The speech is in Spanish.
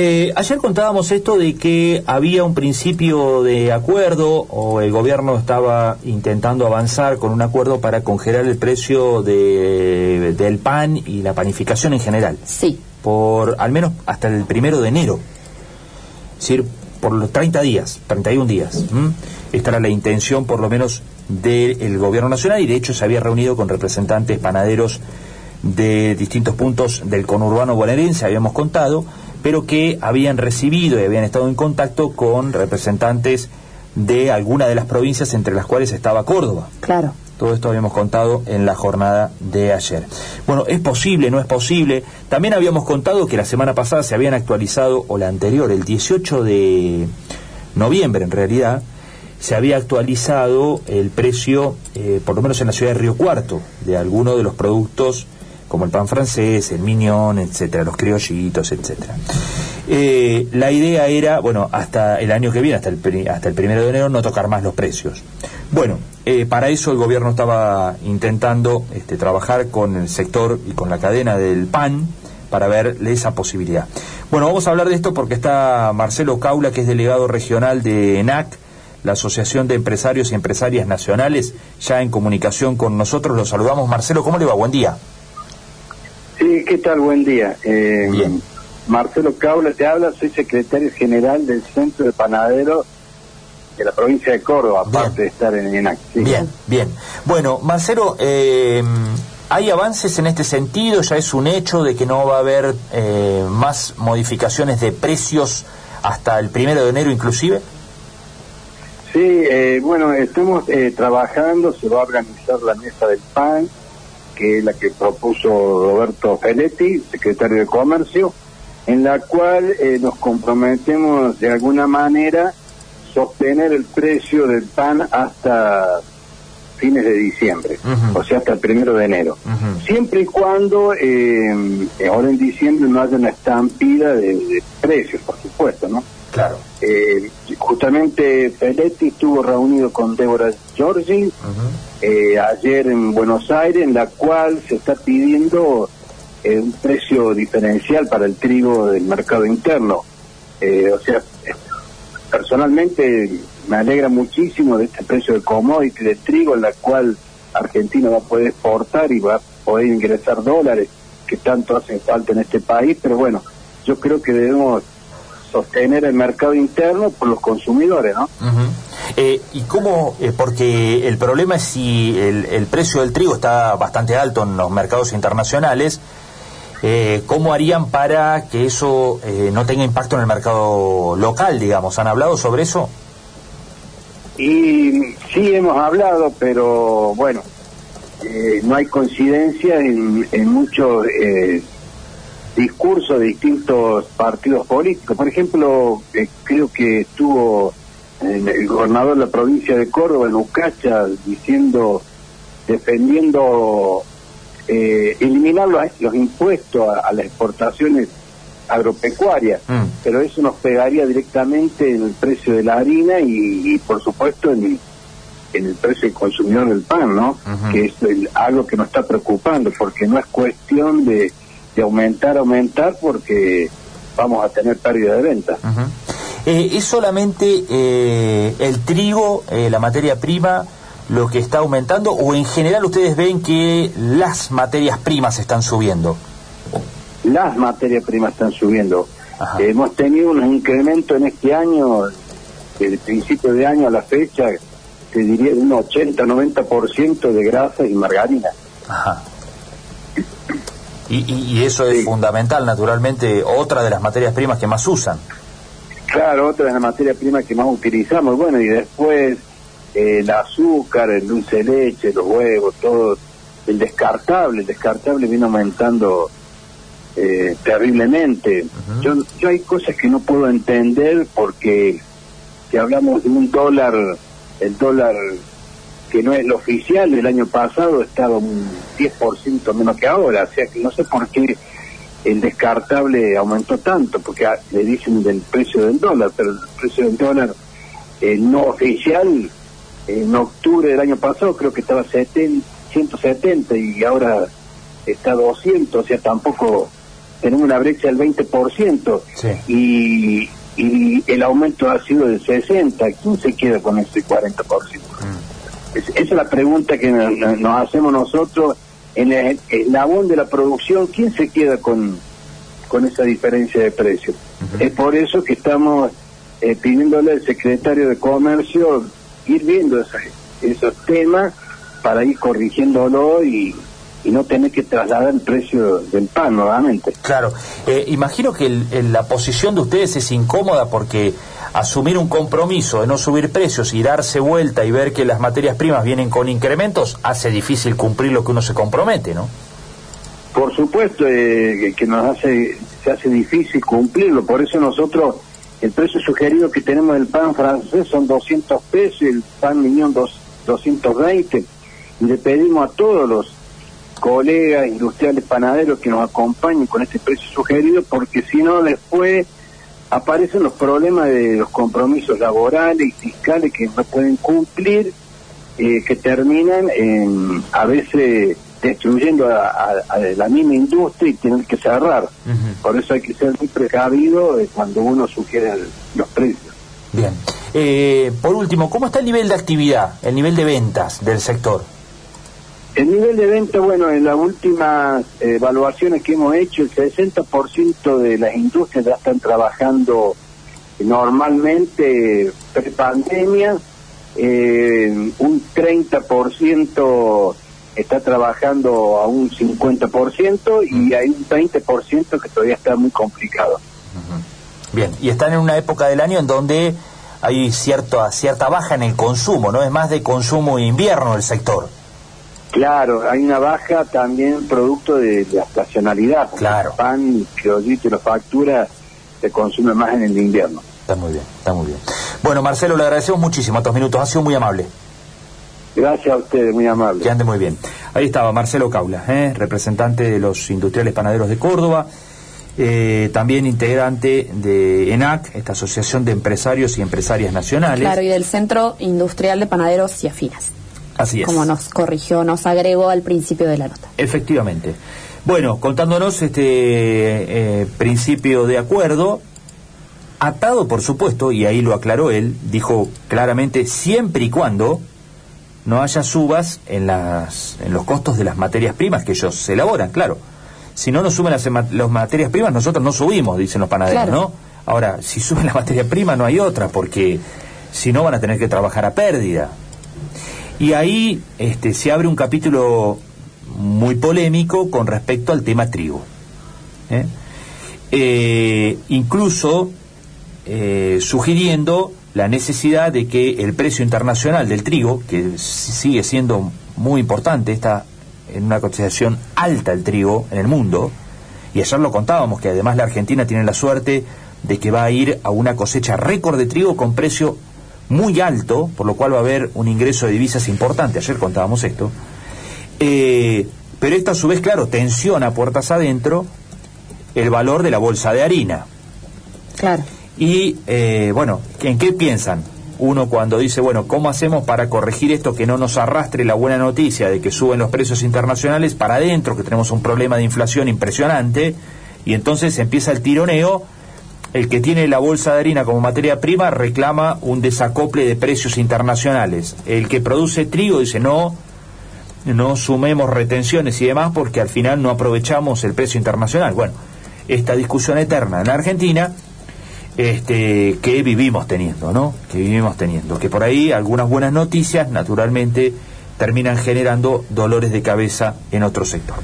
eh, ayer contábamos esto de que había un principio de acuerdo o el gobierno estaba intentando avanzar con un acuerdo para congelar el precio de, del pan y la panificación en general. Sí. Por al menos hasta el primero de enero. Es decir, por los 30 días, 31 días. Esta era la intención, por lo menos, del gobierno nacional y de hecho se había reunido con representantes panaderos de distintos puntos del conurbano bonaerense, habíamos contado, pero que habían recibido y habían estado en contacto con representantes de alguna de las provincias entre las cuales estaba Córdoba. Claro. Todo esto habíamos contado en la jornada de ayer. Bueno, es posible, no es posible. También habíamos contado que la semana pasada se habían actualizado, o la anterior, el 18 de noviembre en realidad, se había actualizado el precio, eh, por lo menos en la ciudad de Río Cuarto, de algunos de los productos como el pan francés, el mignon, etcétera, los criollitos, etcétera. Eh, la idea era, bueno, hasta el año que viene, hasta el, hasta el primero de enero, no tocar más los precios. Bueno, eh, para eso el gobierno estaba intentando este, trabajar con el sector y con la cadena del pan para verle esa posibilidad. Bueno, vamos a hablar de esto porque está Marcelo Caula, que es delegado regional de ENAC, la Asociación de Empresarios y Empresarias Nacionales, ya en comunicación con nosotros. Lo saludamos. Marcelo, ¿cómo le va? Buen día. Sí, ¿qué tal? Buen día. Eh, Bien. Marcelo Caula te habla, soy secretario general del Centro de Panaderos de la provincia de Córdoba, aparte de estar en ENAC. Bien, bien. Bueno, Marcelo, eh, ¿hay avances en este sentido? ¿Ya es un hecho de que no va a haber eh, más modificaciones de precios hasta el primero de enero inclusive? Sí, eh, bueno, estamos trabajando, se va a organizar la mesa del pan, que es la que propuso Roberto Feletti, secretario de Comercio, en la cual nos comprometemos de alguna manera sostener el precio del pan hasta fines de diciembre, o sea, hasta el primero de enero. Siempre y cuando eh, ahora en diciembre no haya una estampida de, precios, por supuesto, ¿no? Claro. Eh, justamente Peletti estuvo reunido con Débora Giorgi eh, ayer en Buenos Aires, en la cual se está pidiendo un precio diferencial para el trigo del mercado interno. o sea, personalmente me alegra muchísimo de este precio de commodity de trigo en la cual Argentina va a poder exportar y va a poder ingresar dólares que tanto hacen falta en este país, pero bueno, yo creo que debemos sostener el mercado interno por los consumidores, ¿no? Eh, ¿Y cómo? Eh, porque el problema es si el, el precio del trigo está bastante alto en los mercados internacionales, eh, ¿cómo harían para que eso eh, no tenga impacto en el mercado local, digamos? ¿Han hablado sobre eso? Y sí hemos hablado, pero bueno, no hay coincidencia en, muchos discursos de distintos partidos políticos. Por ejemplo, creo que estuvo el gobernador de la provincia de Córdoba, en Ucacha, diciendo, defendiendo eh, eliminar los, impuestos a, las exportaciones agropecuarias, mm. pero eso nos pegaría directamente en el precio de la harina y, por supuesto en, en, el precio del consumidor del pan, ¿no? Que es algo que nos está preocupando, porque no es cuestión de, aumentar, aumentar, porque vamos a tener pérdida de venta. Eh, ¿Es solamente eh, el trigo, la materia prima, lo que está aumentando o en general ustedes ven que las materias primas están subiendo? Las materias primas están subiendo. Hemos tenido un incremento en este año, desde el principio de año a la fecha, te diría de un 80-90% de grasa y margarina. Ajá. Y, eso es fundamental, naturalmente, otra de las materias primas que más usan. Claro, otra de las materias primas que más utilizamos. Bueno, y después el azúcar, el dulce de leche, los huevos, todo, el descartable, el descartable viene aumentando eh, terriblemente. yo, yo hay cosas que no puedo entender porque si hablamos de un dólar, el dólar que no es lo oficial del año pasado estaba un 10% menos que ahora, o sea que no sé por qué el descartable aumentó tanto, porque le dicen del precio del dólar, pero el precio del dólar eh, no oficial en octubre del año pasado creo que estaba 70, 170 y ahora está 200, o sea, tampoco tenemos una brecha del 20% y, y el aumento ha sido del 60%. ¿Quién se queda con ese 40%? Mm. Esa es la pregunta que nos, hacemos nosotros en el eslabón de la producción. ¿Quién se queda con, con esa diferencia de precios? Es por eso que estamos eh, pidiéndole al secretario de Comercio ir viendo esos temas para ir corrigiéndolo y, no tener que trasladar el precio del pan nuevamente. Claro, eh, imagino que la posición de ustedes es incómoda porque asumir un compromiso de no subir precios y darse vuelta y ver que las materias primas vienen con incrementos hace difícil cumplir lo que uno se compromete, ¿no? Por supuesto eh, que nos hace se hace difícil cumplirlo, por eso nosotros el precio sugerido que tenemos del pan francés son 200 pesos y el pan miñón 220. Y le pedimos a todos los colegas industriales panaderos que nos acompañen con este precio sugerido, porque si no después aparecen los problemas de los compromisos laborales y fiscales que no pueden cumplir, eh, que terminan en, a veces destruyendo a, la misma industria y tener que cerrar. Por eso hay que ser muy precavido eh, cuando uno sugiere los precios. Bien. Eh, por último, ¿cómo está el nivel de actividad, el nivel de ventas del sector? El nivel de ventas, bueno, en las últimas evaluaciones que hemos hecho, el 60% de las industrias ya están trabajando normalmente pre-pandemia, eh, un 30% está trabajando a un 50% y hay un 20% que todavía está muy complicado. Bien, y están en una época del año en donde hay cierta, cierta baja en el consumo, ¿no? Es más de consumo invierno el sector. Claro, hay una baja también producto de, la estacionalidad. Claro. El pan, que la factura se consume más en el invierno. Está muy bien, está muy bien. Bueno, Marcelo, le agradecemos muchísimo estos minutos, ha sido muy amable. Gracias a ustedes, muy amable. Que ande muy bien. Ahí estaba Marcelo Caula, ¿eh? representante de los industriales panaderos de Córdoba, eh, también integrante de ENAC, esta Asociación de Empresarios y Empresarias Nacionales. Claro, y del Centro Industrial de Panaderos y Afinas. Así es. Como nos corrigió, nos agregó al principio de la nota. Efectivamente. Bueno, contándonos este eh, principio de acuerdo, atado por supuesto, y ahí lo aclaró él, dijo claramente, siempre y cuando no haya subas en, las, en los costos de las materias primas que ellos se elaboran, claro. Si no nos suben las, materias primas, nosotros no subimos, dicen los panaderos, ¿no? Ahora, si suben las materias primas, no hay otra, porque si no van a tener que trabajar a pérdida. Y ahí este, se abre un capítulo muy polémico con respecto al tema trigo. ¿eh? Eh, incluso eh, sugiriendo la necesidad de que el precio internacional del trigo, que sigue siendo muy importante, está en una cotización alta el trigo en el mundo, y ayer lo contábamos que además la Argentina tiene la suerte de que va a ir a una cosecha récord de trigo con precio muy alto, por lo cual va a haber un ingreso de divisas importante, ayer contábamos esto, eh, pero esto a su vez, claro, tensiona puertas adentro el valor de la bolsa de harina. Claro. Y eh, bueno, ¿en qué piensan? Uno cuando dice, bueno, ¿cómo hacemos para corregir esto que no nos arrastre la buena noticia de que suben los precios internacionales para adentro, que tenemos un problema de inflación impresionante? Y entonces empieza el tironeo. El que tiene la bolsa de harina como materia prima reclama un desacople de precios internacionales. El que produce trigo dice, no, no sumemos retenciones y demás porque al final no aprovechamos el precio internacional. Bueno, esta discusión eterna en Argentina este, que vivimos teniendo, ¿no? Que vivimos teniendo. Que por ahí algunas buenas noticias, naturalmente, terminan generando dolores de cabeza en otro sector.